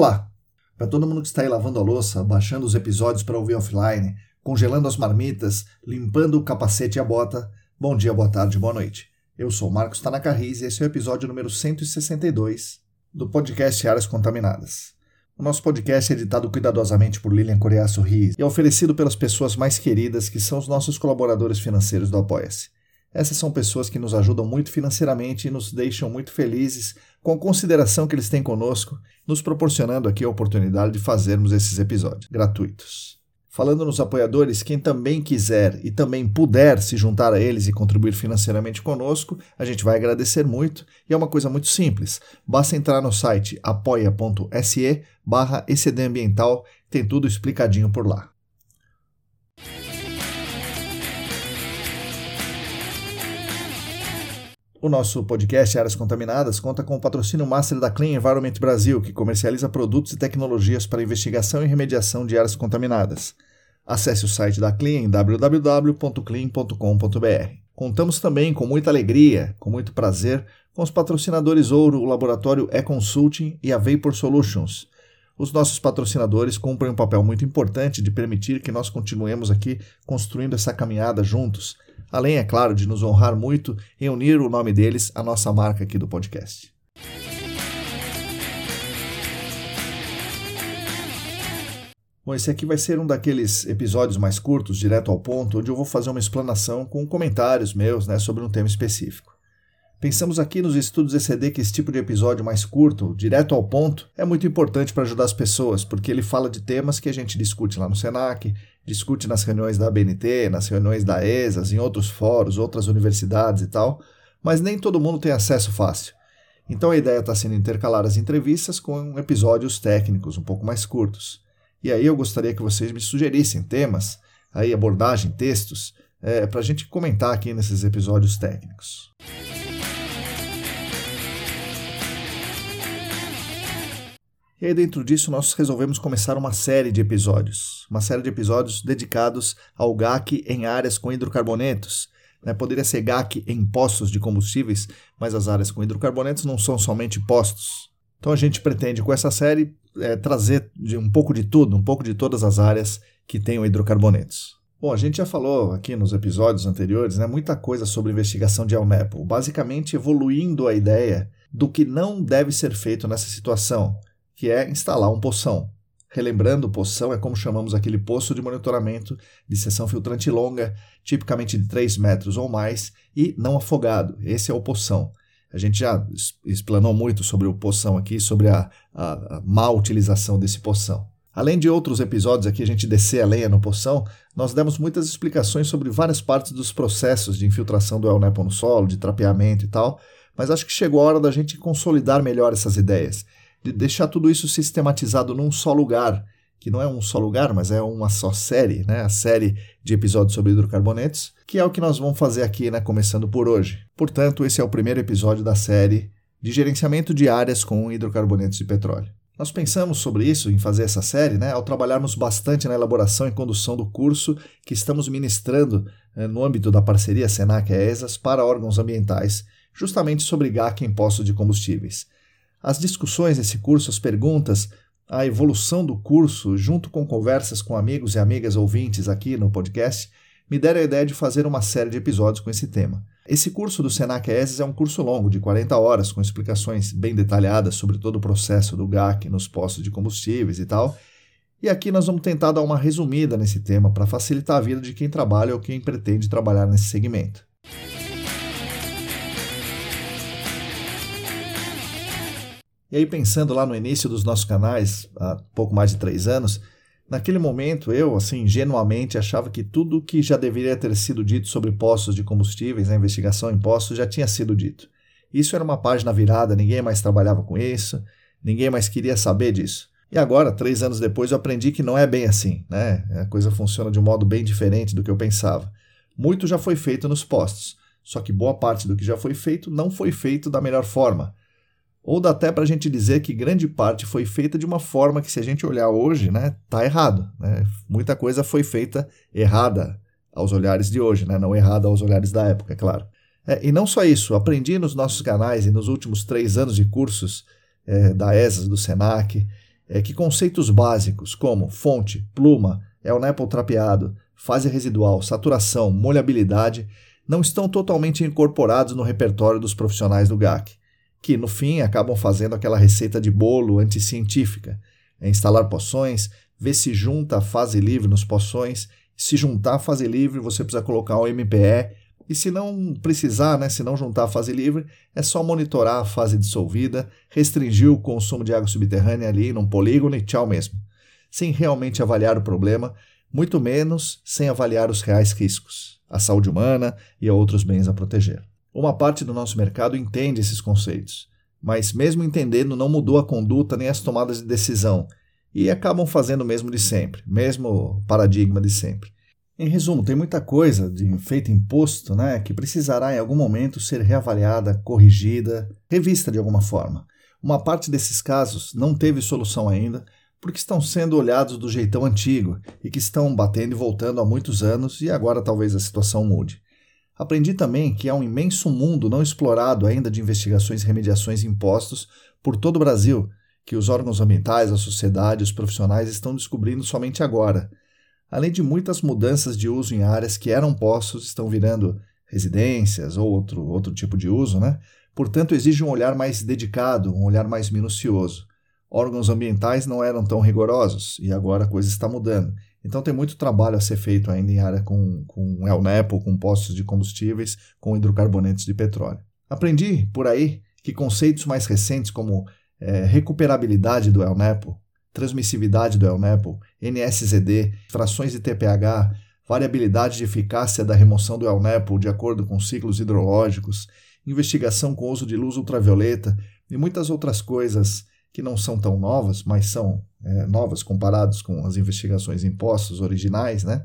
Olá! Para todo mundo que está aí lavando a louça, baixando os episódios para ouvir offline, congelando as marmitas, limpando o capacete e a bota, bom dia, boa tarde, boa noite. Eu sou Marcos Tanaka Riz e esse é o episódio número 162 do podcast Áreas Contaminadas. O nosso podcast é editado cuidadosamente por Lilian Coreaço Riz e é oferecido pelas pessoas mais queridas que são os nossos colaboradores financeiros do Apoia-se. Essas são pessoas que nos ajudam muito financeiramente e nos deixam muito felizes com a consideração que eles têm conosco, nos proporcionando aqui a oportunidade de fazermos esses episódios gratuitos. Falando nos apoiadores, quem também quiser e também puder se juntar a eles e contribuir financeiramente conosco, a gente vai agradecer muito e é uma coisa muito simples. Basta entrar no site apoia.se barra tem tudo explicadinho por lá. O nosso podcast Áreas Contaminadas conta com o patrocínio master da Clean Environment Brasil, que comercializa produtos e tecnologias para investigação e remediação de áreas contaminadas. Acesse o site da Clean em www.clean.com.br. Contamos também com muita alegria, com muito prazer, com os patrocinadores Ouro, o laboratório E-Consulting e a Vapor Solutions. Os nossos patrocinadores cumprem um papel muito importante de permitir que nós continuemos aqui construindo essa caminhada juntos além, é claro, de nos honrar muito em unir o nome deles à nossa marca aqui do podcast. Bom, esse aqui vai ser um daqueles episódios mais curtos, direto ao ponto, onde eu vou fazer uma explanação com comentários meus né, sobre um tema específico. Pensamos aqui nos estudos ECD que esse tipo de episódio mais curto, direto ao ponto, é muito importante para ajudar as pessoas, porque ele fala de temas que a gente discute lá no SENAC, discute nas reuniões da ABNT, nas reuniões da ESAS, em outros fóruns, outras universidades e tal, mas nem todo mundo tem acesso fácil. Então a ideia está sendo intercalar as entrevistas com episódios técnicos um pouco mais curtos. E aí eu gostaria que vocês me sugerissem temas, aí abordagem, textos, é, para a gente comentar aqui nesses episódios técnicos. E aí, dentro disso, nós resolvemos começar uma série de episódios. Uma série de episódios dedicados ao GAC em áreas com hidrocarbonetos. Né? Poderia ser GAC em postos de combustíveis, mas as áreas com hidrocarbonetos não são somente postos. Então a gente pretende, com essa série, é, trazer um pouco de tudo, um pouco de todas as áreas que tenham hidrocarbonetos. Bom, a gente já falou aqui nos episódios anteriores né, muita coisa sobre investigação de ELNEPO, basicamente evoluindo a ideia do que não deve ser feito nessa situação que é instalar um poção. Relembrando, poção é como chamamos aquele poço de monitoramento de seção filtrante longa, tipicamente de 3 metros ou mais, e não afogado. Esse é o poção. A gente já explanou muito sobre o poção aqui, sobre a, a, a má utilização desse poção. Além de outros episódios aqui, a gente descer a lenha no poção, nós demos muitas explicações sobre várias partes dos processos de infiltração do El no solo, de trapeamento e tal, mas acho que chegou a hora da gente consolidar melhor essas ideias de deixar tudo isso sistematizado num só lugar, que não é um só lugar, mas é uma só série, né? A série de episódios sobre hidrocarbonetos, que é o que nós vamos fazer aqui, né? Começando por hoje. Portanto, esse é o primeiro episódio da série de gerenciamento de áreas com hidrocarbonetos de petróleo. Nós pensamos sobre isso, em fazer essa série, né, ao trabalharmos bastante na elaboração e condução do curso que estamos ministrando eh, no âmbito da parceria Senac-ESAS para órgãos ambientais, justamente sobre GAC em postos de combustíveis. As discussões desse curso, as perguntas, a evolução do curso, junto com conversas com amigos e amigas ouvintes aqui no podcast, me deram a ideia de fazer uma série de episódios com esse tema. Esse curso do Senac ESES é um curso longo, de 40 horas, com explicações bem detalhadas sobre todo o processo do GAC nos postos de combustíveis e tal. E aqui nós vamos tentar dar uma resumida nesse tema para facilitar a vida de quem trabalha ou quem pretende trabalhar nesse segmento. E aí, pensando lá no início dos nossos canais, há pouco mais de três anos, Naquele momento, eu, assim, ingenuamente, achava que tudo que já deveria ter sido dito sobre postos de combustíveis, a investigação em postos, já tinha sido dito. Isso era uma página virada, ninguém mais trabalhava com isso, ninguém mais queria saber disso. E agora, três anos depois, eu aprendi que não é bem assim, né? A coisa funciona de um modo bem diferente do que eu pensava. Muito já foi feito nos postos, só que boa parte do que já foi feito não foi feito da melhor forma. Ou dá até para a gente dizer que grande parte foi feita de uma forma que, se a gente olhar hoje, né, tá errado. Né? Muita coisa foi feita errada aos olhares de hoje, né? não errada aos olhares da época, é claro. É, e não só isso, aprendi nos nossos canais e nos últimos três anos de cursos é, da ESAS, do SENAC, é, que conceitos básicos como fonte, pluma, elnepo trapeado, fase residual, saturação, molhabilidade, não estão totalmente incorporados no repertório dos profissionais do GAC que no fim acabam fazendo aquela receita de bolo anticientífica. É instalar poções, ver se junta a fase livre nos poções. Se juntar a fase livre, você precisa colocar o MPE. E se não precisar, né, se não juntar a fase livre, é só monitorar a fase dissolvida, restringir o consumo de água subterrânea ali num polígono e tchau mesmo. Sem realmente avaliar o problema, muito menos sem avaliar os reais riscos, a saúde humana e a outros bens a proteger. Uma parte do nosso mercado entende esses conceitos, mas, mesmo entendendo, não mudou a conduta nem as tomadas de decisão e acabam fazendo o mesmo de sempre, mesmo paradigma de sempre. Em resumo, tem muita coisa de feita imposto né, que precisará em algum momento ser reavaliada, corrigida, revista de alguma forma. Uma parte desses casos não teve solução ainda porque estão sendo olhados do jeitão antigo e que estão batendo e voltando há muitos anos e agora talvez a situação mude. Aprendi também que há um imenso mundo não explorado ainda de investigações e remediações impostos por todo o Brasil, que os órgãos ambientais, a sociedade, os profissionais estão descobrindo somente agora. Além de muitas mudanças de uso em áreas que eram postos, estão virando residências ou outro, outro tipo de uso, né? Portanto, exige um olhar mais dedicado, um olhar mais minucioso. Órgãos ambientais não eram tão rigorosos e agora a coisa está mudando. Então tem muito trabalho a ser feito ainda em área com, com ELNEP, com postos de combustíveis, com hidrocarbonetos de petróleo. Aprendi por aí que conceitos mais recentes como é, recuperabilidade do ELNEPO, transmissividade do ELNEPO, NSZD, frações de TPH, variabilidade de eficácia da remoção do ELNEPO de acordo com ciclos hidrológicos, investigação com uso de luz ultravioleta e muitas outras coisas que não são tão novas, mas são é, novas comparadas com as investigações impostas originais, né,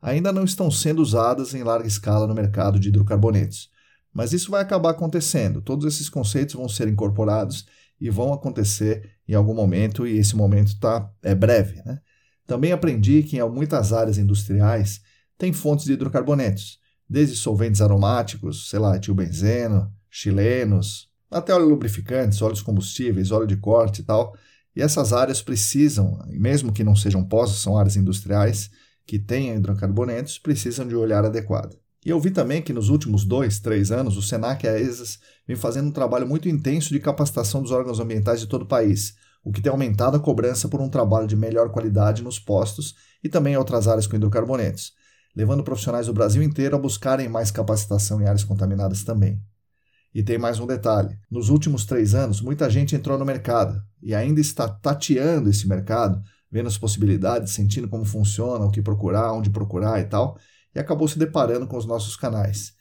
ainda não estão sendo usadas em larga escala no mercado de hidrocarbonetos. Mas isso vai acabar acontecendo. Todos esses conceitos vão ser incorporados e vão acontecer em algum momento, e esse momento tá, é breve. Né? Também aprendi que em muitas áreas industriais tem fontes de hidrocarbonetos, desde solventes aromáticos, sei lá, etilbenzeno, chilenos, até óleo lubrificantes, óleos combustíveis, óleo de corte e tal. E essas áreas precisam, mesmo que não sejam postos, são áreas industriais que tenham hidrocarbonetos, precisam de um olhar adequado. E eu vi também que nos últimos dois, três anos, o SENAC e a ESAS vem fazendo um trabalho muito intenso de capacitação dos órgãos ambientais de todo o país, o que tem aumentado a cobrança por um trabalho de melhor qualidade nos postos e também em outras áreas com hidrocarbonetos, levando profissionais do Brasil inteiro a buscarem mais capacitação em áreas contaminadas também. E tem mais um detalhe: nos últimos três anos, muita gente entrou no mercado e ainda está tateando esse mercado, vendo as possibilidades, sentindo como funciona, o que procurar, onde procurar e tal, e acabou se deparando com os nossos canais.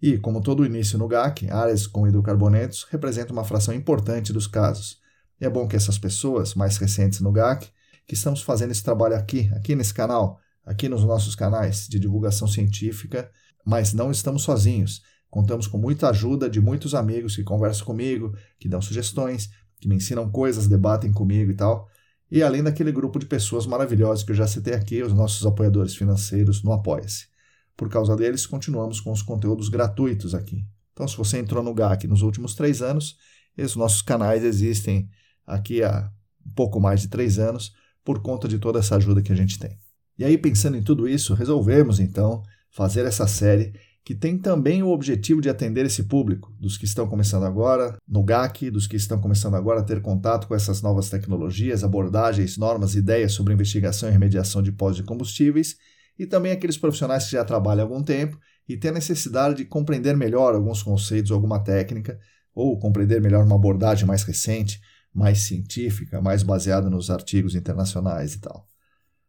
E, como todo início no GAC, áreas com hidrocarbonetos representam uma fração importante dos casos. E é bom que essas pessoas mais recentes no GAC, que estamos fazendo esse trabalho aqui, aqui nesse canal, aqui nos nossos canais de divulgação científica, mas não estamos sozinhos Contamos com muita ajuda de muitos amigos que conversam comigo, que dão sugestões, que me ensinam coisas, debatem comigo e tal. E além daquele grupo de pessoas maravilhosas que eu já citei aqui, os nossos apoiadores financeiros no Apoia-se. Por causa deles, continuamos com os conteúdos gratuitos aqui. Então, se você entrou no GAC nos últimos três anos, esses nossos canais existem aqui há um pouco mais de três anos por conta de toda essa ajuda que a gente tem. E aí, pensando em tudo isso, resolvemos então fazer essa série que tem também o objetivo de atender esse público, dos que estão começando agora no GAC, dos que estão começando agora a ter contato com essas novas tecnologias, abordagens, normas, ideias sobre investigação e remediação de pós de combustíveis, e também aqueles profissionais que já trabalham há algum tempo e têm a necessidade de compreender melhor alguns conceitos ou alguma técnica, ou compreender melhor uma abordagem mais recente, mais científica, mais baseada nos artigos internacionais e tal.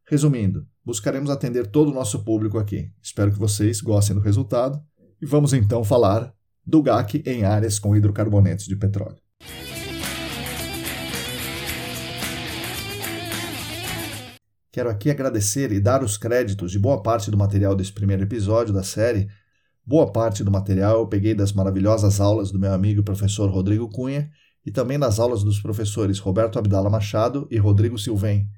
Resumindo, buscaremos atender todo o nosso público aqui. Espero que vocês gostem do resultado e vamos então falar do GAC em áreas com hidrocarbonetos de petróleo. Quero aqui agradecer e dar os créditos de boa parte do material desse primeiro episódio da série. Boa parte do material eu peguei das maravilhosas aulas do meu amigo professor Rodrigo Cunha e também das aulas dos professores Roberto Abdala Machado e Rodrigo Silvem.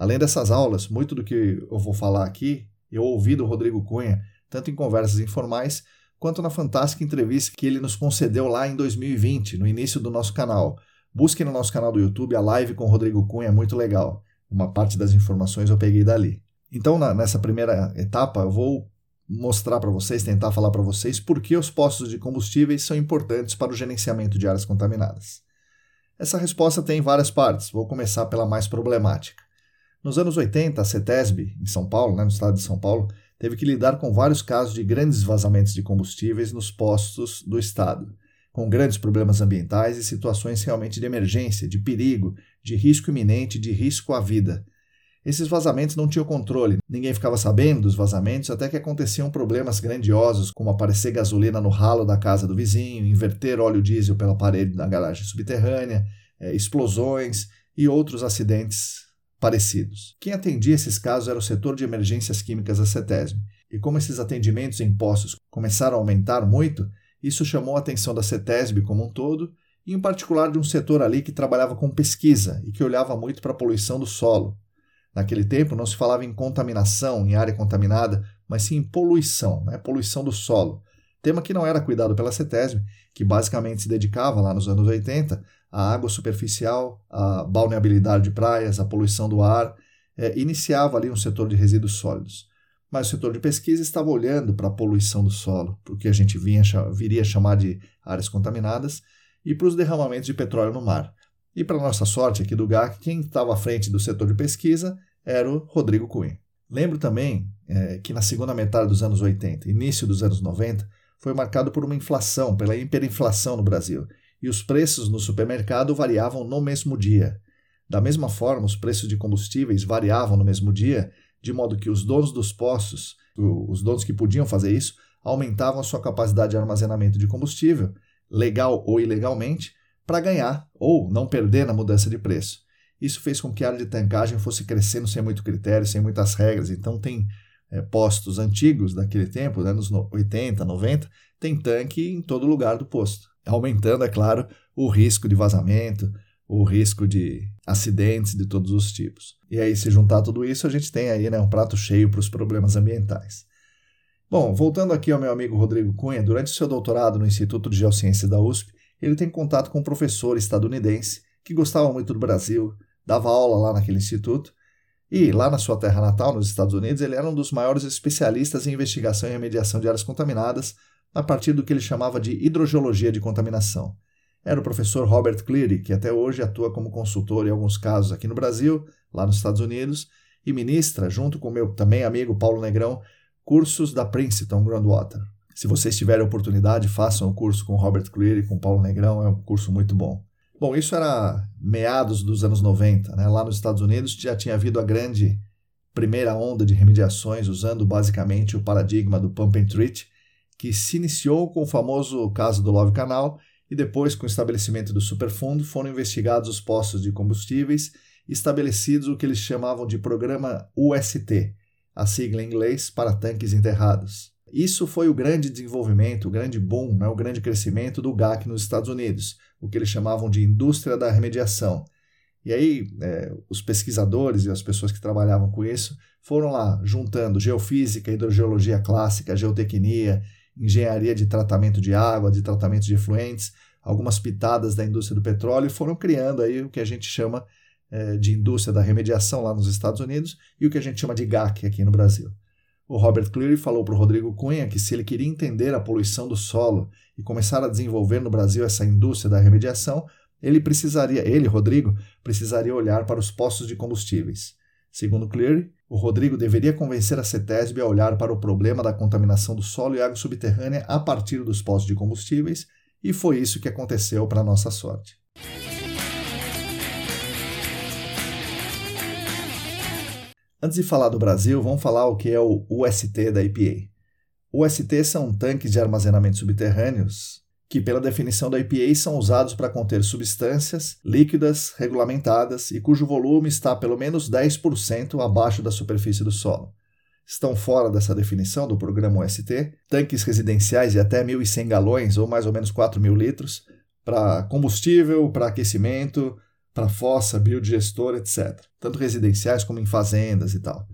Além dessas aulas, muito do que eu vou falar aqui eu ouvi do Rodrigo Cunha, tanto em conversas informais quanto na fantástica entrevista que ele nos concedeu lá em 2020, no início do nosso canal. Busque no nosso canal do YouTube a live com o Rodrigo Cunha, é muito legal. Uma parte das informações eu peguei dali. Então, na, nessa primeira etapa, eu vou mostrar para vocês, tentar falar para vocês por que os postos de combustíveis são importantes para o gerenciamento de áreas contaminadas. Essa resposta tem várias partes, vou começar pela mais problemática. Nos anos 80, a CETESB, em São Paulo, né, no estado de São Paulo, teve que lidar com vários casos de grandes vazamentos de combustíveis nos postos do estado, com grandes problemas ambientais e situações realmente de emergência, de perigo, de risco iminente, de risco à vida. Esses vazamentos não tinham controle, ninguém ficava sabendo dos vazamentos até que aconteciam problemas grandiosos, como aparecer gasolina no ralo da casa do vizinho, inverter óleo diesel pela parede da garagem subterrânea, é, explosões e outros acidentes parecidos. Quem atendia esses casos era o setor de emergências químicas da CETESB. E como esses atendimentos em postos começaram a aumentar muito, isso chamou a atenção da CETESB como um todo, e em particular de um setor ali que trabalhava com pesquisa e que olhava muito para a poluição do solo. Naquele tempo não se falava em contaminação, em área contaminada, mas sim em poluição, né? poluição do solo. Tema que não era cuidado pela CETESB, que basicamente se dedicava lá nos anos 80 a água superficial, a balneabilidade de praias, a poluição do ar, é, iniciava ali um setor de resíduos sólidos. Mas o setor de pesquisa estava olhando para a poluição do solo, para o que a gente vinha, viria a chamar de áreas contaminadas, e para os derramamentos de petróleo no mar. E para nossa sorte aqui do GAC, quem estava à frente do setor de pesquisa era o Rodrigo Cunha. Lembro também é, que na segunda metade dos anos 80, início dos anos 90, foi marcado por uma inflação, pela hiperinflação no Brasil, e os preços no supermercado variavam no mesmo dia. Da mesma forma, os preços de combustíveis variavam no mesmo dia, de modo que os donos dos postos, os donos que podiam fazer isso, aumentavam a sua capacidade de armazenamento de combustível, legal ou ilegalmente, para ganhar ou não perder na mudança de preço. Isso fez com que a área de tancagem fosse crescendo sem muito critério, sem muitas regras. Então, tem é, postos antigos daquele tempo, né, nos 80, 90, tem tanque em todo lugar do posto aumentando, é claro, o risco de vazamento, o risco de acidentes de todos os tipos. E aí, se juntar tudo isso, a gente tem aí né, um prato cheio para os problemas ambientais. Bom, voltando aqui ao meu amigo Rodrigo Cunha, durante o seu doutorado no Instituto de Geociências da USP, ele tem contato com um professor estadunidense que gostava muito do Brasil, dava aula lá naquele instituto, e lá na sua terra natal, nos Estados Unidos, ele era um dos maiores especialistas em investigação e remediação de áreas contaminadas, a partir do que ele chamava de hidrogeologia de contaminação. Era o professor Robert Cleary, que até hoje atua como consultor em alguns casos aqui no Brasil, lá nos Estados Unidos, e ministra, junto com meu também amigo Paulo Negrão, cursos da Princeton Groundwater. Se vocês tiverem oportunidade, façam o curso com Robert Cleary, com Paulo Negrão, é um curso muito bom. Bom, isso era meados dos anos 90. Né? Lá nos Estados Unidos já tinha havido a grande primeira onda de remediações usando basicamente o paradigma do pump and treat, que se iniciou com o famoso caso do Love Canal e depois, com o estabelecimento do Superfundo, foram investigados os postos de combustíveis e estabelecidos o que eles chamavam de Programa UST, a sigla em inglês para tanques enterrados. Isso foi o grande desenvolvimento, o grande boom, né, o grande crescimento do GAC nos Estados Unidos, o que eles chamavam de indústria da remediação. E aí, é, os pesquisadores e as pessoas que trabalhavam com isso foram lá juntando geofísica, hidrogeologia clássica, geotecnia, engenharia de tratamento de água, de tratamento de efluentes, algumas pitadas da indústria do petróleo foram criando aí o que a gente chama é, de indústria da remediação lá nos Estados Unidos e o que a gente chama de GAC aqui no Brasil. O Robert Cleary falou para o Rodrigo Cunha que se ele queria entender a poluição do solo e começar a desenvolver no Brasil essa indústria da remediação, ele precisaria, ele, Rodrigo, precisaria olhar para os postos de combustíveis. Segundo Cleary, o Rodrigo deveria convencer a CETESB a olhar para o problema da contaminação do solo e água subterrânea a partir dos postos de combustíveis, e foi isso que aconteceu para nossa sorte. Antes de falar do Brasil, vamos falar o que é o UST da EPA. UST são tanques de armazenamento subterrâneos que, pela definição da EPA, são usados para conter substâncias líquidas regulamentadas e cujo volume está pelo menos 10% abaixo da superfície do solo. Estão fora dessa definição do programa UST tanques residenciais de até 1.100 galões, ou mais ou menos 4.000 litros, para combustível, para aquecimento, para fossa, biodigestor, etc. Tanto residenciais como em fazendas e tal.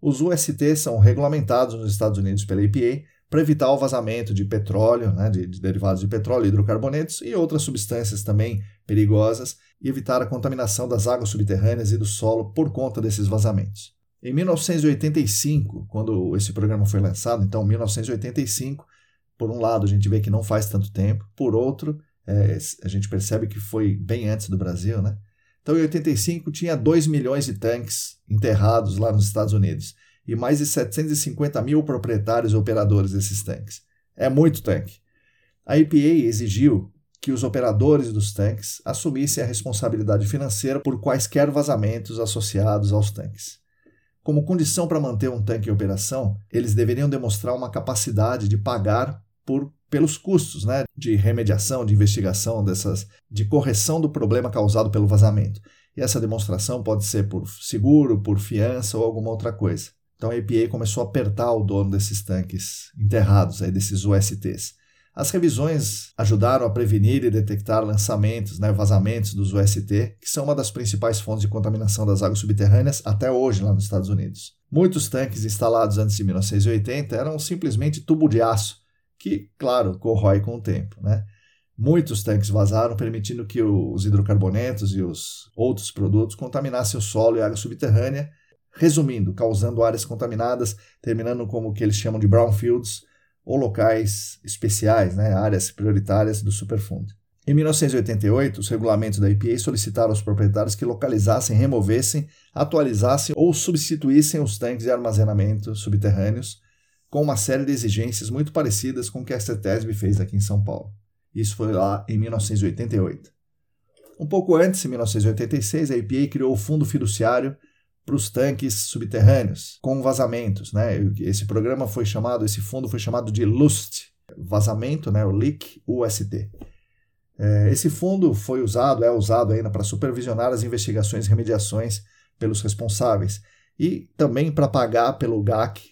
Os UST são regulamentados nos Estados Unidos pela EPA para evitar o vazamento de petróleo, né, de, de derivados de petróleo, hidrocarbonetos e outras substâncias também perigosas e evitar a contaminação das águas subterrâneas e do solo por conta desses vazamentos. Em 1985, quando esse programa foi lançado, então 1985, por um lado a gente vê que não faz tanto tempo, por outro é, a gente percebe que foi bem antes do Brasil, né? Então em 85 tinha 2 milhões de tanques enterrados lá nos Estados Unidos e mais de 750 mil proprietários e operadores desses tanques. É muito tanque. A EPA exigiu que os operadores dos tanques assumissem a responsabilidade financeira por quaisquer vazamentos associados aos tanques. Como condição para manter um tanque em operação, eles deveriam demonstrar uma capacidade de pagar por, pelos custos né, de remediação, de investigação, dessas, de correção do problema causado pelo vazamento. E essa demonstração pode ser por seguro, por fiança ou alguma outra coisa. Então a EPA começou a apertar o dono desses tanques enterrados, aí, desses USTs. As revisões ajudaram a prevenir e detectar lançamentos, né, vazamentos dos UST, que são uma das principais fontes de contaminação das águas subterrâneas até hoje lá nos Estados Unidos. Muitos tanques instalados antes de 1980 eram simplesmente tubo de aço, que, claro, corrói com o tempo. Né? Muitos tanques vazaram, permitindo que os hidrocarbonetos e os outros produtos contaminassem o solo e a água subterrânea, resumindo, causando áreas contaminadas, terminando como o que eles chamam de brownfields, ou locais especiais, né, áreas prioritárias do superfundo. Em 1988, os regulamentos da EPA solicitaram aos proprietários que localizassem, removessem, atualizassem ou substituíssem os tanques de armazenamento subterrâneos com uma série de exigências muito parecidas com o que a CETESB fez aqui em São Paulo. Isso foi lá em 1988. Um pouco antes, em 1986, a EPA criou o Fundo Fiduciário para os tanques subterrâneos com vazamentos, né? Esse programa foi chamado, esse fundo foi chamado de LUST, vazamento, né? O Leak UST. É, esse fundo foi usado, é usado ainda para supervisionar as investigações e remediações pelos responsáveis e também para pagar pelo GAC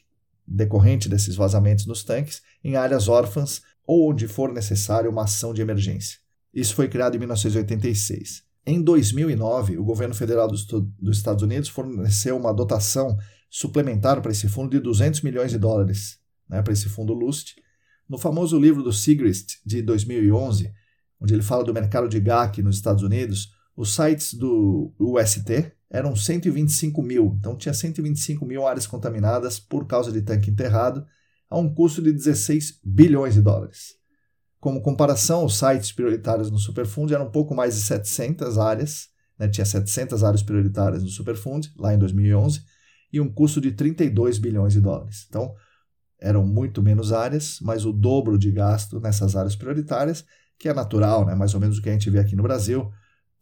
decorrente desses vazamentos nos tanques em áreas órfãs ou onde for necessário uma ação de emergência. Isso foi criado em 1986. Em 2009, o governo federal dos, dos Estados Unidos forneceu uma dotação suplementar para esse fundo de 200 milhões de dólares, né, para esse fundo LUST. No famoso livro do Sigrist, de 2011, onde ele fala do mercado de GAC nos Estados Unidos, os sites do UST eram 125 mil, então tinha 125 mil áreas contaminadas por causa de tanque enterrado, a um custo de 16 bilhões de dólares. Como comparação, os sites prioritários no Superfund eram um pouco mais de 700 áreas, né? tinha 700 áreas prioritárias no Superfund, lá em 2011, e um custo de 32 bilhões de dólares. Então, eram muito menos áreas, mas o dobro de gasto nessas áreas prioritárias, que é natural, né? mais ou menos o que a gente vê aqui no Brasil,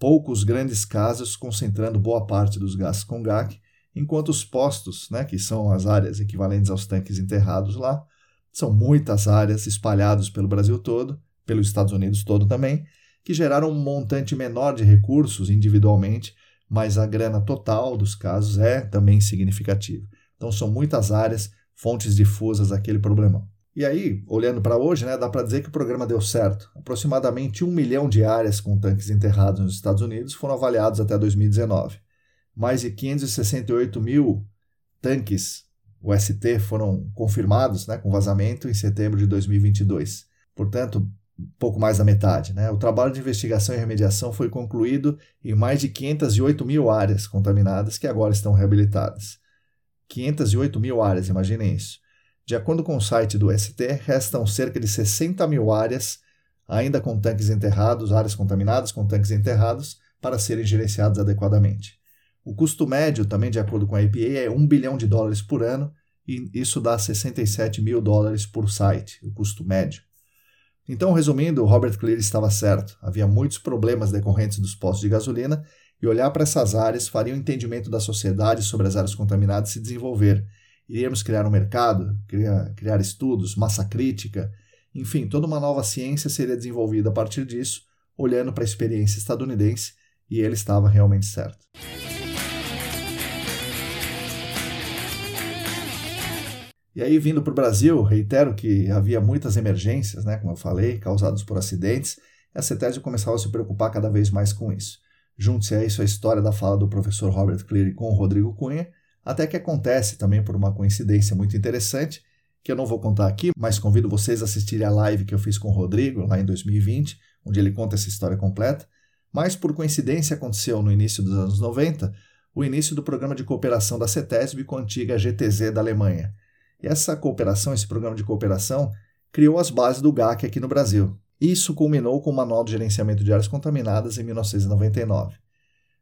poucos grandes casos concentrando boa parte dos gastos com GAC, enquanto os postos, né, que são as áreas equivalentes aos tanques enterrados lá, são muitas áreas espalhadas pelo Brasil todo, pelos Estados Unidos todo também, que geraram um montante menor de recursos individualmente, mas a grana total dos casos é também significativa. Então são muitas áreas, fontes difusas daquele problema. E aí, olhando para hoje, né, dá para dizer que o programa deu certo. Aproximadamente um milhão de áreas com tanques enterrados nos Estados Unidos foram avaliados até 2019. Mais de 568 mil tanques UST foram confirmados né, com vazamento em setembro de 2022. Portanto, pouco mais da metade. Né? O trabalho de investigação e remediação foi concluído em mais de 508 mil áreas contaminadas que agora estão reabilitadas. 508 mil áreas, imaginem isso. De acordo com o site do ST, restam cerca de 60 mil áreas ainda com tanques enterrados, áreas contaminadas com tanques enterrados, para serem gerenciados adequadamente. O custo médio, também de acordo com a EPA, é 1 bilhão de dólares por ano, e isso dá 67 mil dólares por site, o custo médio. Então, resumindo, Robert Cleary estava certo. Havia muitos problemas decorrentes dos postos de gasolina e olhar para essas áreas faria o entendimento da sociedade sobre as áreas contaminadas se desenvolver. Iríamos criar um mercado, criar, criar estudos, massa crítica, enfim, toda uma nova ciência seria desenvolvida a partir disso, olhando para a experiência estadunidense, e ele estava realmente certo. E aí, vindo para o Brasil, reitero que havia muitas emergências, né, como eu falei, causadas por acidentes, e a CETESB começava a se preocupar cada vez mais com isso. Junte-se a isso a história da fala do professor Robert Cleary com o Rodrigo Cunha, até que acontece também por uma coincidência muito interessante, que eu não vou contar aqui, mas convido vocês a assistirem a live que eu fiz com o Rodrigo lá em 2020, onde ele conta essa história completa. Mas por coincidência aconteceu no início dos anos 90 o início do programa de cooperação da CETESB com a antiga GTZ da Alemanha. E essa cooperação, esse programa de cooperação, criou as bases do GAC aqui no Brasil. Isso culminou com o Manual de Gerenciamento de Áreas Contaminadas em 1999.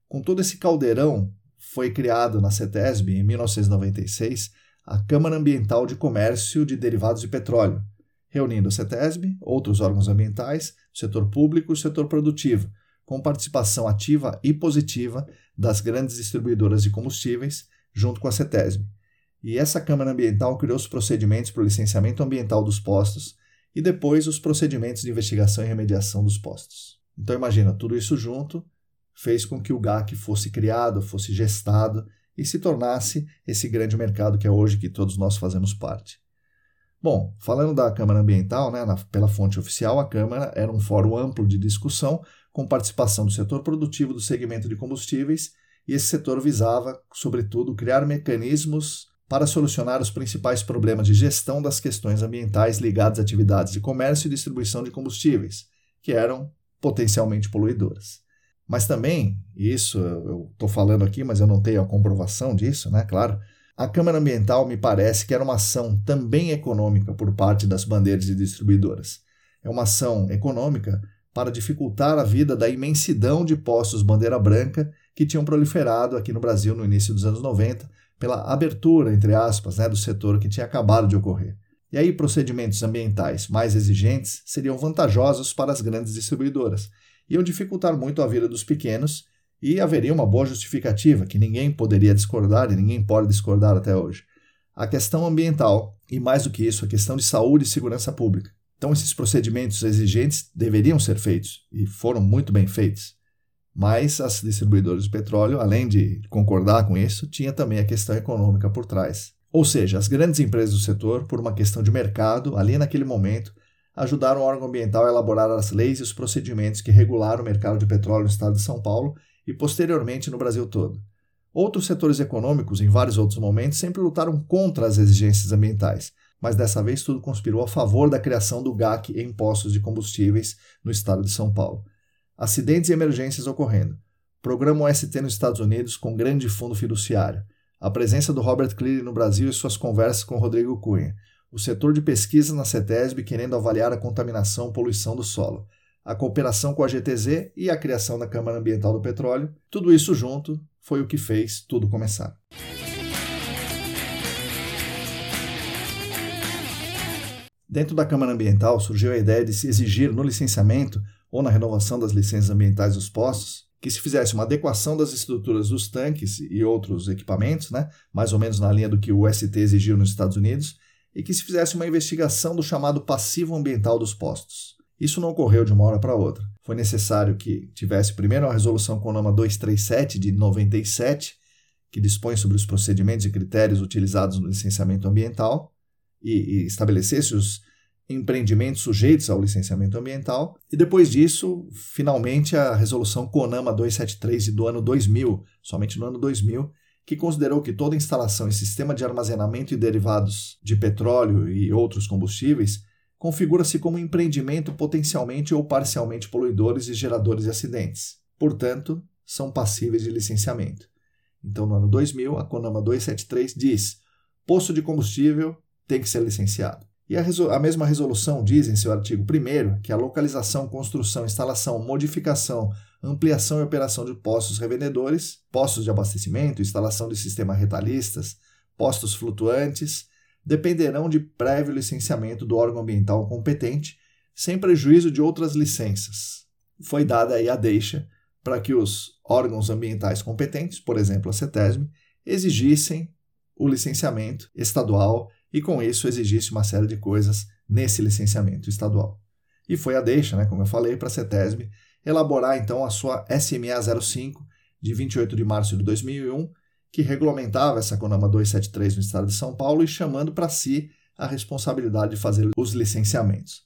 Com todo esse caldeirão, foi criado na CETESB, em 1996, a Câmara Ambiental de Comércio de Derivados de Petróleo, reunindo a CETESB, outros órgãos ambientais, o setor público e setor produtivo, com participação ativa e positiva das grandes distribuidoras de combustíveis, junto com a CETESB e essa Câmara Ambiental criou os procedimentos para o licenciamento ambiental dos postos e depois os procedimentos de investigação e remediação dos postos. Então imagina, tudo isso junto fez com que o GAC fosse criado, fosse gestado e se tornasse esse grande mercado que é hoje que todos nós fazemos parte. Bom, falando da Câmara Ambiental, né, na, pela fonte oficial, a Câmara era um fórum amplo de discussão com participação do setor produtivo do segmento de combustíveis e esse setor visava, sobretudo, criar mecanismos para solucionar os principais problemas de gestão das questões ambientais ligadas a atividades de comércio e distribuição de combustíveis, que eram potencialmente poluidoras. Mas também, isso eu estou falando aqui, mas eu não tenho a comprovação disso, né? Claro. A Câmara Ambiental me parece que era uma ação também econômica por parte das bandeiras e distribuidoras. É uma ação econômica para dificultar a vida da imensidão de postos bandeira branca que tinham proliferado aqui no Brasil no início dos anos 90 pela abertura, entre aspas, né, do setor que tinha acabado de ocorrer. E aí, procedimentos ambientais mais exigentes seriam vantajosos para as grandes distribuidoras, iam dificultar muito a vida dos pequenos e haveria uma boa justificativa que ninguém poderia discordar e ninguém pode discordar até hoje. A questão ambiental e, mais do que isso, a questão de saúde e segurança pública. Então, esses procedimentos exigentes deveriam ser feitos e foram muito bem feitos. Mas as distribuidoras de petróleo, além de concordar com isso, tinha também a questão econômica por trás. Ou seja, as grandes empresas do setor, por uma questão de mercado, ali naquele momento, ajudaram o órgão ambiental a elaborar as leis e os procedimentos que regularam o mercado de petróleo no estado de São Paulo e posteriormente no Brasil todo. Outros setores econômicos, em vários outros momentos, sempre lutaram contra as exigências ambientais, mas dessa vez tudo conspirou a favor da criação do GAC em impostos de combustíveis no estado de São Paulo. Acidentes e emergências ocorrendo. Programa OST nos Estados Unidos com grande fundo fiduciário. A presença do Robert Cleary no Brasil e suas conversas com Rodrigo Cunha. O setor de pesquisa na CETESB querendo avaliar a contaminação e poluição do solo. A cooperação com a GTZ e a criação da Câmara Ambiental do Petróleo. Tudo isso junto foi o que fez tudo começar. Dentro da Câmara Ambiental surgiu a ideia de se exigir no licenciamento ou na renovação das licenças ambientais dos postos, que se fizesse uma adequação das estruturas dos tanques e outros equipamentos, né, mais ou menos na linha do que o ST exigiu nos Estados Unidos, e que se fizesse uma investigação do chamado passivo ambiental dos postos. Isso não ocorreu de uma hora para outra. Foi necessário que tivesse primeiro a resolução CONAMA 237 de 97, que dispõe sobre os procedimentos e critérios utilizados no licenciamento ambiental, e, e estabelecesse os empreendimentos sujeitos ao licenciamento ambiental. E depois disso, finalmente, a resolução CONAMA 273 do ano 2000, somente no ano 2000, que considerou que toda instalação em sistema de armazenamento e derivados de petróleo e outros combustíveis configura-se como empreendimento potencialmente ou parcialmente poluidores e geradores de acidentes. Portanto, são passíveis de licenciamento. Então, no ano 2000, a CONAMA 273 diz: poço de combustível tem que ser licenciado. E a, a, mesma resolução diz em seu artigo 1 que a localização, construção, instalação, modificação, ampliação e operação de postos revendedores, postos de abastecimento, instalação de sistemas retalhistas, postos flutuantes, dependerão de prévio licenciamento do órgão ambiental competente, sem prejuízo de outras licenças. Foi dada aí a deixa para que os órgãos ambientais competentes, por exemplo a CETESB, exigissem o licenciamento estadual e com isso exigisse uma série de coisas nesse licenciamento estadual. E foi a deixa, né, como eu falei, para a CETESB elaborar então a sua SMA 05 de 28 de março de 2001, que regulamentava essa CONAMA 273 no estado de São Paulo e chamando para si a responsabilidade de fazer os licenciamentos.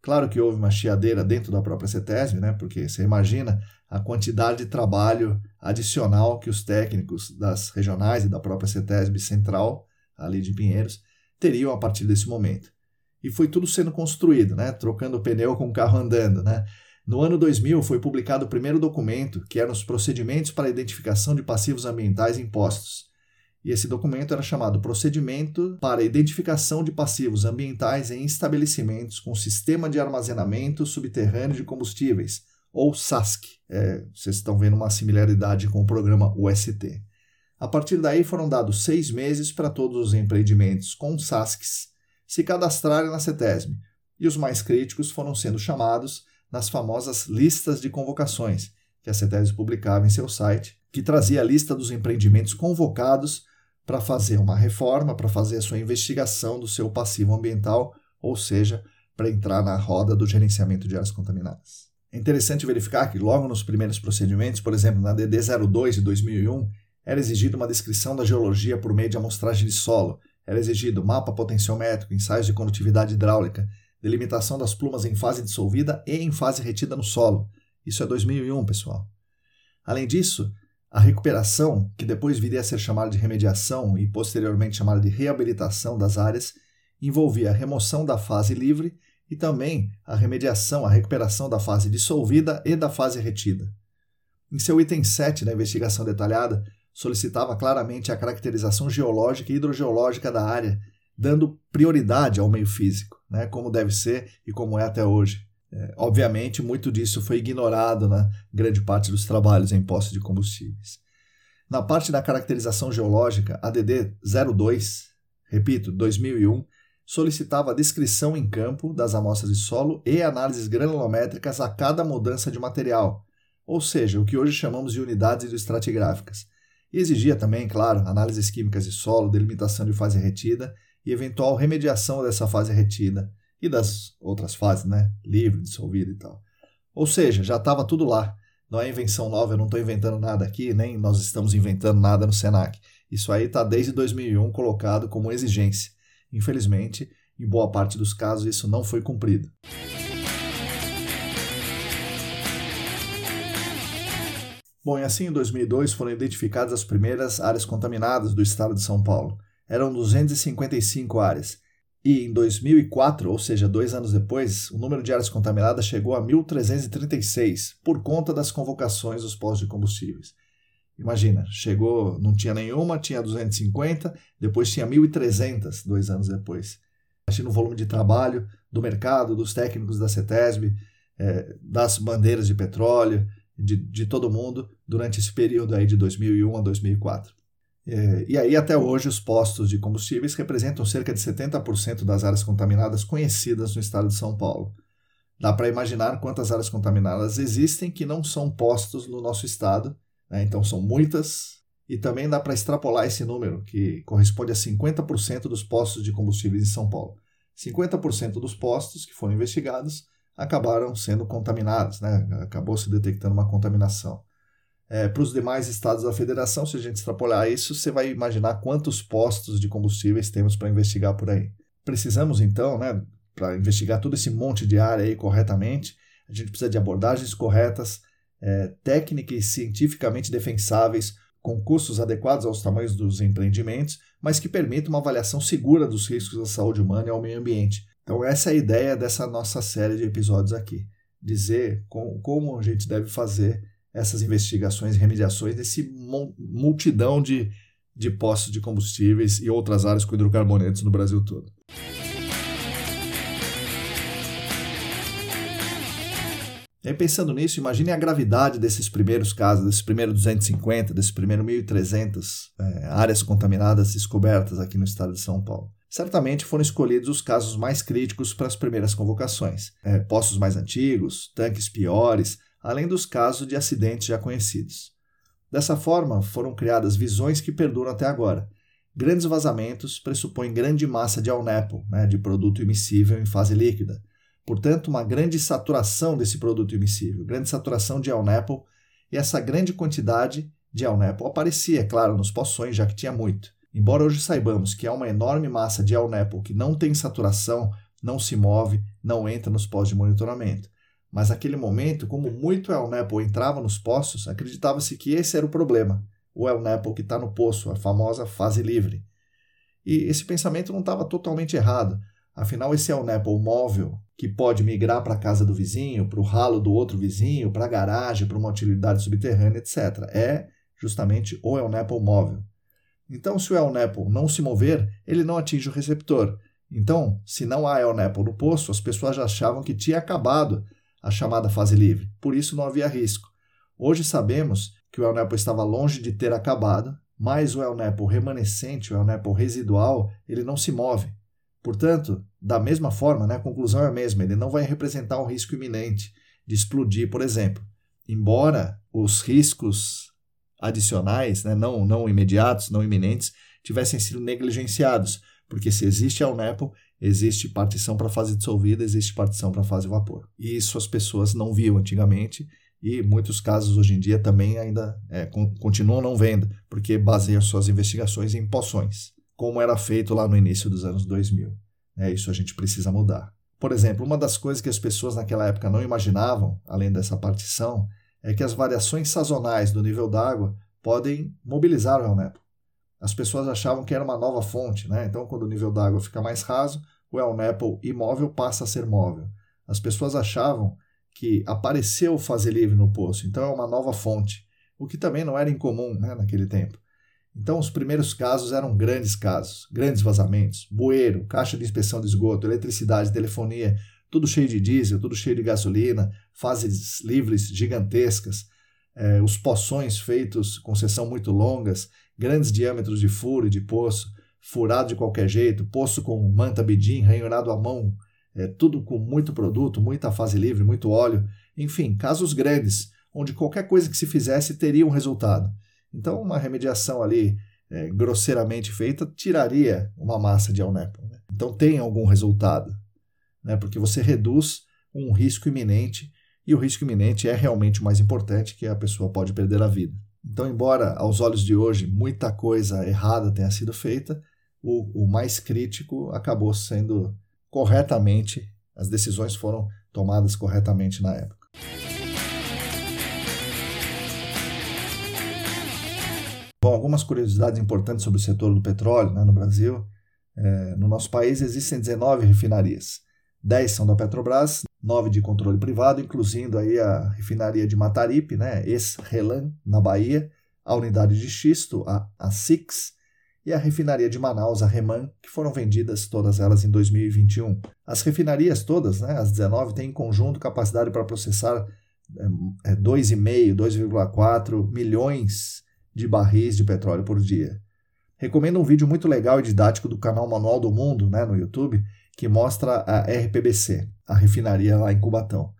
Claro que houve uma chiadeira dentro da própria CETESB, né, porque você imagina a quantidade de trabalho adicional que os técnicos das regionais e da própria CETESB central, ali de Pinheiros, teriam a partir desse momento. E foi tudo sendo construído, né? trocando pneu com o carro andando. Né? No ano 2000 foi publicado o primeiro documento, que eram os procedimentos para a identificação de passivos ambientais impostos. E esse documento era chamado Procedimento para Identificação de Passivos Ambientais em Estabelecimentos com Sistema de Armazenamento Subterrâneo de Combustíveis, ou SASC. É, vocês estão vendo uma similaridade com o programa UST. A partir daí foram dados seis meses para todos os empreendimentos com SASCs se cadastrarem na CETESB, e os mais críticos foram sendo chamados nas famosas listas de convocações, que a CETESB publicava em seu site, que trazia a lista dos empreendimentos convocados para fazer uma reforma, para fazer a sua investigação do seu passivo ambiental, ou seja, para entrar na roda do gerenciamento de áreas contaminadas. É interessante verificar que logo nos primeiros procedimentos, por exemplo, na DD 02 de 2001, era exigida uma descrição da geologia por meio de amostragem de solo, era exigido mapa potenciométrico, ensaios de condutividade hidráulica, delimitação das plumas em fase dissolvida e em fase retida no solo. Isso é 2001, pessoal. Além disso, a recuperação, que depois viria a ser chamada de remediação e posteriormente chamada de reabilitação das áreas, envolvia a remoção da fase livre e também a remediação, a recuperação da fase dissolvida e da fase retida. Em seu item 7 da investigação detalhada, solicitava claramente a caracterização geológica e hidrogeológica da área, dando prioridade ao meio físico, né, como deve ser e como é até hoje. É, obviamente, muito disso foi ignorado na grande parte dos trabalhos em postos de combustíveis. Na parte da caracterização geológica, a DD 02, repito, 2001, solicitava a descrição em campo das amostras de solo e análises granulométricas a cada mudança de material, ou seja, o que hoje chamamos de unidades hidroestratigráficas, e exigia também, claro, análises químicas de solo, delimitação de fase retida e eventual remediação dessa fase retida e das outras fases, né? Livre, dissolvida e tal. Ou seja, já estava tudo lá. Não é invenção nova, eu não estou inventando nada aqui, nem nós estamos inventando nada no SENAC. Isso aí está desde 2001 colocado como exigência. Infelizmente, em boa parte dos casos, isso não foi cumprido. Bom, e assim em 2002 foram identificadas as primeiras áreas contaminadas do estado de São Paulo. Eram 255 áreas. E em 2004, ou seja, dois anos depois, o número de áreas contaminadas chegou a 1.336 por conta das convocações dos postos de combustíveis. Imagina, chegou, não tinha nenhuma, tinha 250, depois tinha 1.300 dois anos depois. Imagina o volume de trabalho do mercado, dos técnicos da CETESB, é, das bandeiras de petróleo, de, de todo mundo durante esse período aí de 2001 a 2004. É, e aí, até hoje, os postos de combustíveis representam cerca de 70% das áreas contaminadas conhecidas no estado de São Paulo. Dá para imaginar quantas áreas contaminadas existem que não são postos no nosso estado, né? então são muitas, e também dá para extrapolar esse número, que corresponde a 50% dos postos de combustíveis em São Paulo. 50% dos postos que foram investigados acabaram sendo contaminados, né? acabou se detectando uma contaminação. É, Para os demais estados da federação, se a gente extrapolar isso, você vai imaginar quantos postos de combustíveis temos para investigar por aí. Precisamos então, né, para investigar todo esse monte de área aí corretamente, a gente precisa de abordagens corretas, é, técnicas e cientificamente defensáveis, com custos adequados aos tamanhos dos empreendimentos, mas que permitam uma avaliação segura dos riscos à saúde humana e ao meio ambiente. Então, essa é a ideia dessa nossa série de episódios aqui. Dizer com, como a gente deve fazer essas investigações e remediações desse multidão de, de postos de combustíveis e outras áreas com hidrocarbonetos no Brasil todo. E aí, pensando nisso, imagine a gravidade desses primeiros casos, desses primeiros 250, desses primeiros 1.300 é, áreas contaminadas descobertas aqui no estado de São Paulo. Certamente foram escolhidos os casos mais críticos para as primeiras convocações. É, postos mais antigos, tanques piores, além dos casos de acidentes já conhecidos. Dessa forma, foram criadas visões que perduram até agora. Grandes vazamentos pressupõem grande massa de alnepo, né, de produto emissível em fase líquida, Portanto, uma grande saturação desse produto emissível, grande saturação de Alnepo, e essa grande quantidade de Alnepo aparecia, é claro, nos poções, já que tinha muito. Embora hoje saibamos que há uma enorme massa de Alnepo que não tem saturação, não se move, não entra nos postos de monitoramento. Mas naquele momento, como muito Elnepo entrava nos poços, acreditava-se que esse era o problema, o Elnepo que está no poço, a famosa fase livre. E esse pensamento não estava totalmente errado. Afinal, esse é o Apple móvel que pode migrar para a casa do vizinho, para o ralo do outro vizinho, para a garagem, para uma utilidade subterrânea, etc. É justamente o El Apple móvel. Então, se o El Apple não se mover, ele não atinge o receptor. Então, se não há El Apple no poço, as pessoas já achavam que tinha acabado a chamada fase livre. Por isso não havia risco. Hoje sabemos que o El Apple estava longe de ter acabado, mas o El Apple remanescente, o El Apple residual, ele não se move. Portanto, da mesma forma, né, a conclusão é a mesma, ele não vai representar um risco iminente de explodir, por exemplo. Embora os riscos adicionais, né, não, não imediatos, não iminentes, tivessem sido negligenciados, porque se existe a UNEPO, existe partição para fase dissolvida, existe partição para fase vapor. E isso as pessoas não viam antigamente e muitos casos hoje em dia também ainda é, continuam não vendo, porque baseiam suas investigações em poções como era feito lá no início dos anos 2000. É, isso a gente precisa mudar. Por exemplo, uma das coisas que as pessoas naquela época não imaginavam, além dessa partição, é que as variações sazonais do nível d'água podem mobilizar o El Nepo. As pessoas achavam que era uma nova fonte, né? então quando o nível d'água fica mais raso, o El Nepo imóvel passa a ser móvel. As pessoas achavam que apareceu fase livre no poço, então é uma nova fonte, o que também não era incomum né, naquele tempo. Então, os primeiros casos eram grandes casos, grandes vazamentos, bueiro, caixa de inspeção de esgoto, eletricidade, telefonia, tudo cheio de diesel, tudo cheio de gasolina, fases livres gigantescas, eh, os poções feitos com seção muito longas, grandes diâmetros de furo e de poço, furado de qualquer jeito, poço com manta bidim, ranhurado à mão, eh, tudo com muito produto, muita fase livre, muito óleo, enfim, casos grandes, onde qualquer coisa que se fizesse teria um resultado. Então, uma remediação ali é, grosseiramente feita tiraria uma massa de alnepo. Né? Então, tem algum resultado, né? porque você reduz um risco iminente e o risco iminente é realmente o mais importante, que a pessoa pode perder a vida. Então, embora aos olhos de hoje muita coisa errada tenha sido feita, o, o mais crítico acabou sendo corretamente, as decisões foram tomadas corretamente na época. Bom, algumas curiosidades importantes sobre o setor do petróleo né, no Brasil. É, no nosso país existem 19 refinarias. 10 são da Petrobras, 9 de controle privado, incluindo aí a refinaria de Mataripe, né, ex-Relan, na Bahia, a unidade de xisto, a, a e a refinaria de Manaus, a Reman, que foram vendidas todas elas em 2021. As refinarias todas, né, as 19, têm em conjunto capacidade para processar é, 2,5, é, 2,4 milhões de barris de petróleo por dia. Recomendo um vídeo muito legal e didático do canal Manual do Mundo, né, no YouTube, que mostra a RPBC, a refinaria lá em Cubatão.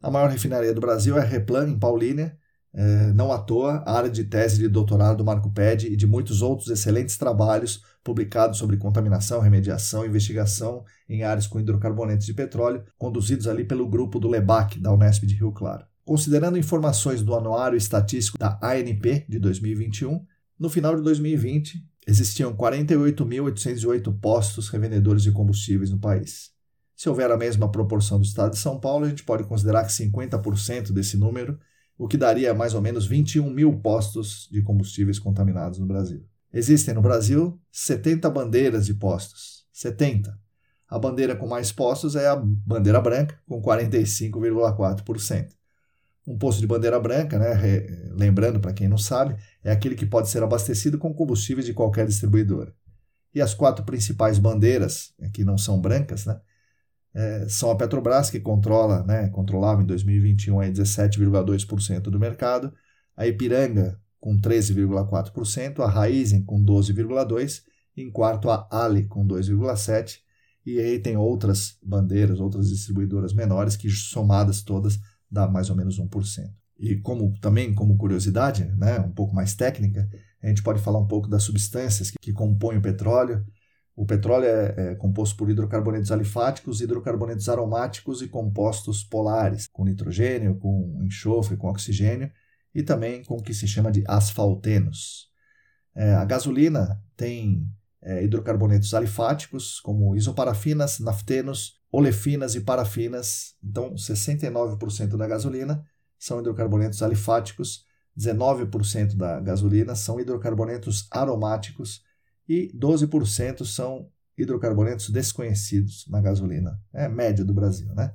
A maior refinaria do Brasil é a Replan, em Paulínia, é, não à toa, a área de tese de doutorado do Marco Ped e de muitos outros excelentes trabalhos publicados sobre contaminação, remediação e investigação em áreas com hidrocarbonetos de petróleo, conduzidos ali pelo grupo do LEBAC, da Unesp de Rio Claro. Considerando informações do Anuário Estatístico da ANP de 2021, no final de 2020, existiam 48.808 postos revendedores de combustíveis no país. Se houver a mesma proporção do estado de São Paulo, a gente pode considerar que 50% desse número, o que daria mais ou menos 21 mil postos de combustíveis contaminados no Brasil. Existem no Brasil 70 bandeiras de postos. 70. A bandeira com mais postos é a bandeira branca, com 45,4%. Um posto de bandeira branca, né, lembrando para quem não sabe, é aquele que pode ser abastecido com combustíveis de qualquer distribuidora. E as quatro principais bandeiras, né, que não são brancas, né, é, são a Petrobras, que controla, né, controlava em 2021 17,2% do mercado, a Ipiranga, com 13,4%, a Raizen, com 12,2%, e em quarto a Ali, com 2,7%, e aí tem outras bandeiras, outras distribuidoras menores, que somadas todas dá mais ou menos 1%. E como também como curiosidade, né, um pouco mais técnica, a gente pode falar um pouco das substâncias que, que compõem o petróleo. O petróleo é, é, composto por hidrocarbonetos alifáticos, hidrocarbonetos aromáticos e compostos polares, com nitrogênio, com enxofre, com oxigênio e também com o que se chama de asfaltenos. É, a gasolina tem é, hidrocarbonetos alifáticos, como isoparafinas, naftenos, olefinas e parafinas. Então, 69% da gasolina são hidrocarbonetos alifáticos, 19% da gasolina são hidrocarbonetos aromáticos e 12% são hidrocarbonetos desconhecidos na gasolina. É média do Brasil, né?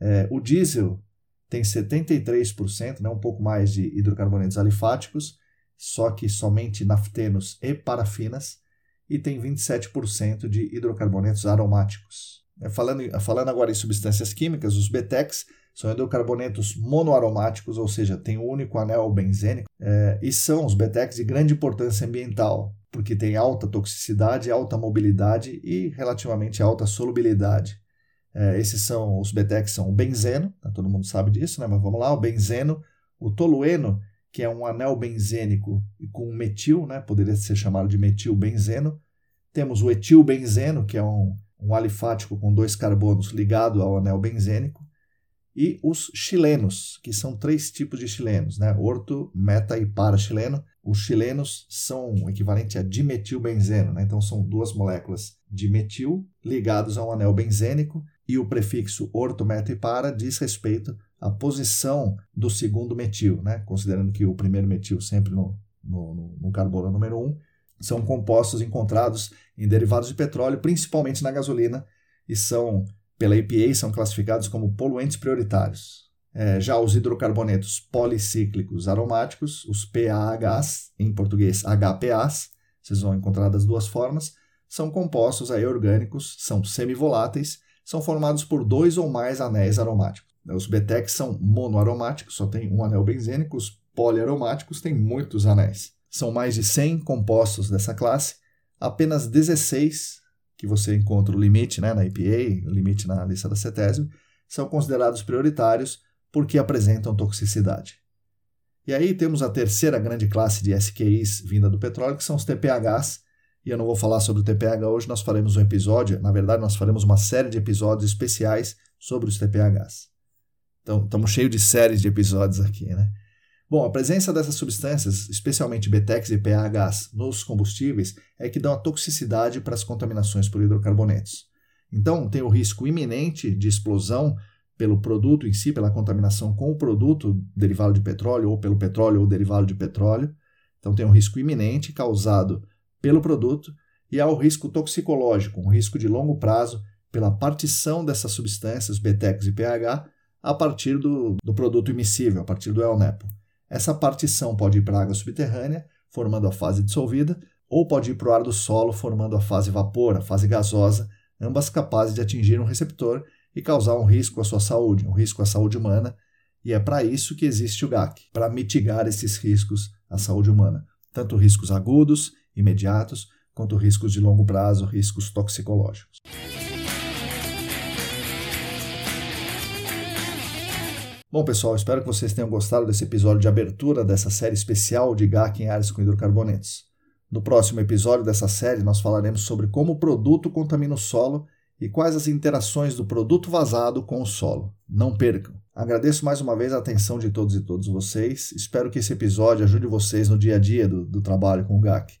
É, o diesel tem 73%, né, um pouco mais de hidrocarbonetos alifáticos, só que somente naftenos e parafinas, e tem 27% de hidrocarbonetos aromáticos. É, falando, falando agora em substâncias químicas, os BTECs são hidrocarbonetos monoaromáticos, ou seja, tem um único anel benzênico, é, e são os BTECs de grande importância ambiental, porque tem alta toxicidade, alta mobilidade e relativamente alta solubilidade. É, esses são os BTECs são o benzeno, né, todo mundo sabe disso, né, mas vamos lá, o benzeno, o tolueno, que é um anel benzênico com metil, né, poderia ser chamado de metilbenzeno. Temos o etilbenzeno, que é um um alifático com dois carbonos ligado ao anel benzênico, e os chilenos, que são três tipos de chilenos, né? orto, meta e para-chileno. Os chilenos são o equivalente a dimetilbenzeno, né? então são duas moléculas de metil ligados a um anel benzênico, e o prefixo orto, meta e para diz respeito à posição do segundo metil, né? considerando que o primeiro metil sempre no, no, no carbono número 1, um, são compostos encontrados em derivados de petróleo, principalmente na gasolina, e são, pela EPA, são classificados como poluentes prioritários. É, já os hidrocarbonetos policíclicos aromáticos, os PAHs, em português HPAs, vocês vão encontrar das duas formas, são compostos aí orgânicos, são semivoláteis, são formados por dois ou mais anéis aromáticos. Os BTECs são monoaromáticos, só tem um anel benzênico, os poliaromáticos têm muitos anéis. São mais de 100 compostos dessa classe, apenas 16 que você encontra o limite né, na EPA, o limite na lista da CETESB, são considerados prioritários porque apresentam toxicidade. E aí temos a terceira grande classe de SQIs vinda do petróleo, que são os TPHs, e eu não vou falar sobre o TPH hoje, nós faremos um episódio, na verdade nós faremos uma série de episódios especiais sobre os TPHs. Então, estamos cheios de séries de episódios aqui, né? Bom, a presença dessas substâncias, especialmente BTEX e PAHs, nos combustíveis é que dão a toxicidade para as contaminações por hidrocarbonetos. Então, tem o risco iminente de explosão pelo produto em si, pela contaminação com o produto derivado de petróleo, ou pelo petróleo ou derivado de petróleo. Então, tem um risco iminente causado pelo produto e há o risco toxicológico, um risco de longo prazo pela partição dessas substâncias, BTEX e PH, a partir do, do produto imissível, a partir do ELNEPO. Essa partição pode ir para a água subterrânea, formando a fase dissolvida, ou pode ir para o ar do solo, formando a fase vapor, a fase gasosa, ambas capazes de atingir um receptor e causar um risco à sua saúde, um risco à saúde humana, e é para isso que existe o GAC, para mitigar esses riscos à saúde humana, tanto riscos agudos, imediatos, quanto riscos de longo prazo, riscos toxicológicos. Bom, pessoal, espero que vocês tenham gostado desse episódio de abertura dessa série especial de GAC em áreas com hidrocarbonetos. No próximo episódio dessa série, nós falaremos sobre como o produto contamina o solo e quais as interações do produto vazado com o solo. Não percam! Agradeço mais uma vez a atenção de todos e todos vocês. Espero que esse episódio ajude vocês no dia a dia do, do trabalho com o GAC.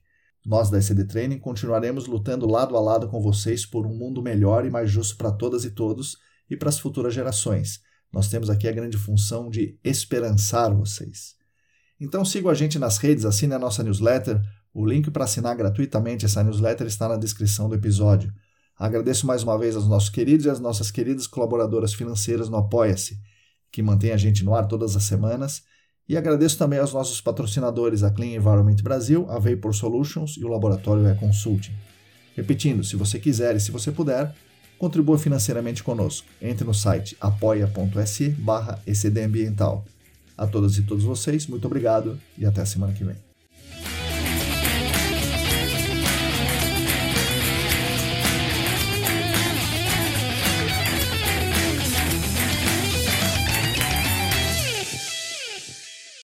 Nós da ECD Training continuaremos lutando lado a lado com vocês por um mundo melhor e mais justo para todas e todos e para as futuras gerações. Nós temos aqui a grande função de esperançar vocês. Então sigam a gente nas redes, assine a nossa newsletter. O link para assinar gratuitamente essa newsletter está na descrição do episódio. Agradeço mais uma vez aos nossos queridos e às nossas queridas colaboradoras financeiras no Apoia-se, que mantém a gente no ar todas as semanas e agradeço também aos nossos patrocinadores, a Clean Environment Brasil, a Vapor Solutions e o Laboratório E-Consulting. Repetindo, se você quiser e se você puder, contribua financeiramente conosco. Entre no site apoia.se barra A todas e todos vocês, muito obrigado e até a semana que vem.